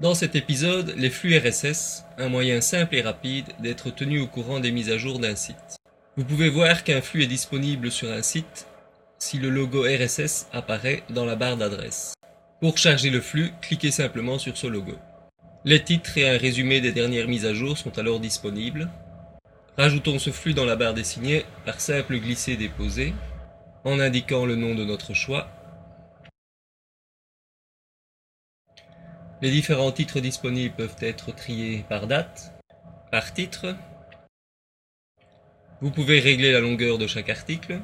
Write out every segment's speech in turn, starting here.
Dans cet épisode, les flux RSS, un moyen simple et rapide d'être tenu au courant des mises à jour d'un site. Vous pouvez voir qu'un flux est disponible sur un site si le logo RSS apparaît dans la barre d'adresse. Pour charger le flux, cliquez simplement sur ce logo. Les titres et un résumé des dernières mises à jour sont alors disponibles. Rajoutons ce flux dans la barre dessinée par simple glisser-déposer en indiquant le nom de notre choix. Les différents titres disponibles peuvent être triés par date, par titre. Vous pouvez régler la longueur de chaque article.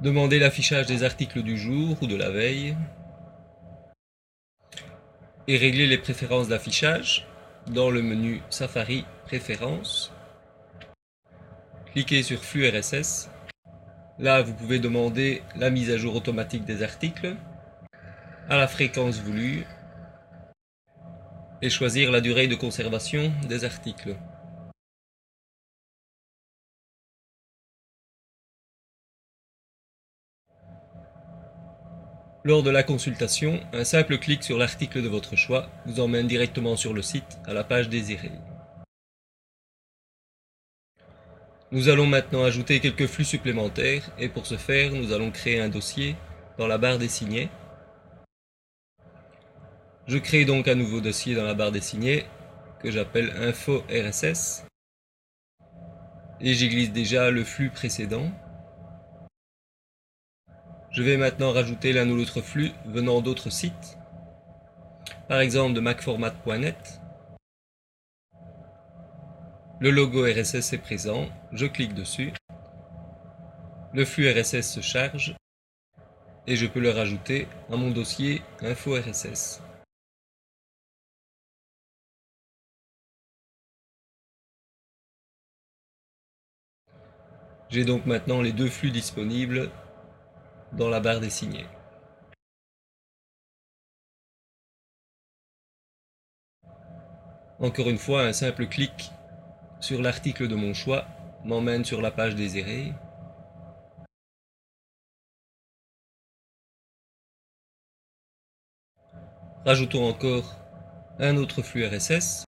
Demandez l'affichage des articles du jour ou de la veille. Et régler les préférences d'affichage dans le menu Safari Préférences. Cliquez sur Flux RSS. Là, vous pouvez demander la mise à jour automatique des articles, à la fréquence voulue, et choisir la durée de conservation des articles. Lors de la consultation, un simple clic sur l'article de votre choix vous emmène directement sur le site, à la page désirée. Nous allons maintenant ajouter quelques flux supplémentaires et pour ce faire, nous allons créer un dossier dans la barre des signés. Je crée donc un nouveau dossier dans la barre des signés que j'appelle info RSS et j'y glisse déjà le flux précédent. Je vais maintenant rajouter l'un ou l'autre flux venant d'autres sites, par exemple de macformat.net. Le logo RSS est présent, je clique dessus. Le flux RSS se charge et je peux le rajouter à mon dossier info RSS. J'ai donc maintenant les deux flux disponibles dans la barre des signés. Encore une fois, un simple clic sur l'article de mon choix m'emmène sur la page désirée. Rajoutons encore un autre flux RSS.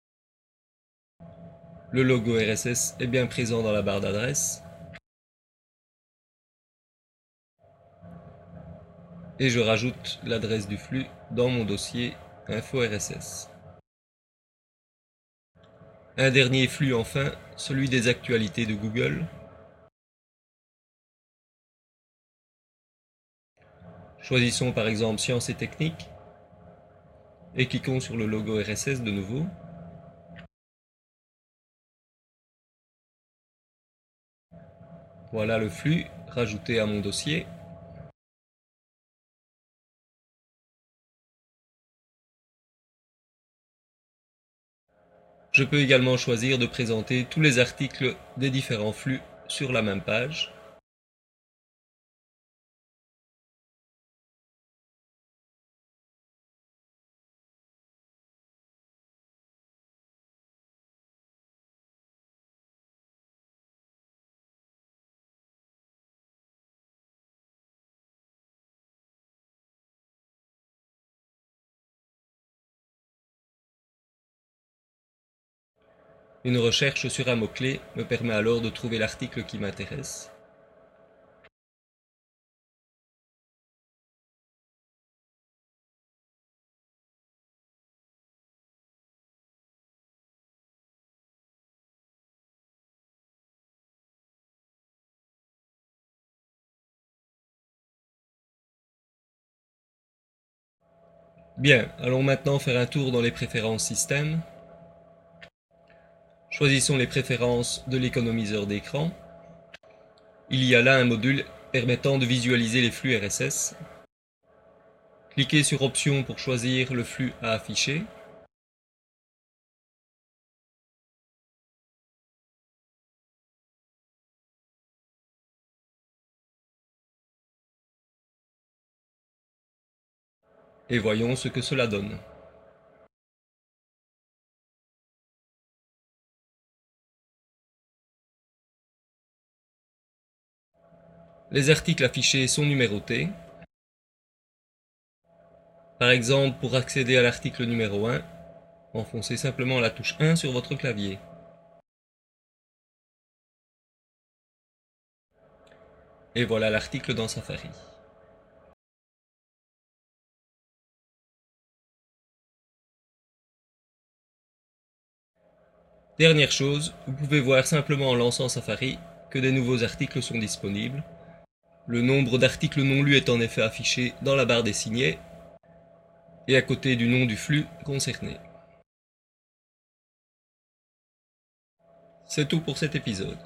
Le logo RSS est bien présent dans la barre d'adresse. et je rajoute l'adresse du flux dans mon dossier info RSS. Un dernier flux enfin, celui des actualités de Google. Choisissons par exemple Sciences et Techniques et cliquons sur le logo RSS de nouveau. Voilà le flux rajouté à mon dossier. Je peux également choisir de présenter tous les articles des différents flux sur la même page. Une recherche sur un mot-clé me permet alors de trouver l'article qui m'intéresse. Bien, allons maintenant faire un tour dans les préférences système. Choisissons les préférences de l'économiseur d'écran. Il y a là un module permettant de visualiser les flux RSS. Cliquez sur Options pour choisir le flux à afficher. Et voyons ce que cela donne. Les articles affichés sont numérotés. Par exemple, pour accéder à l'article numéro 1, enfoncez simplement la touche 1 sur votre clavier. Et voilà l'article dans Safari. Dernière chose, vous pouvez voir simplement en lançant Safari que des nouveaux articles sont disponibles. Le nombre d'articles non lus est en effet affiché dans la barre des signés et à côté du nom du flux concerné. C'est tout pour cet épisode.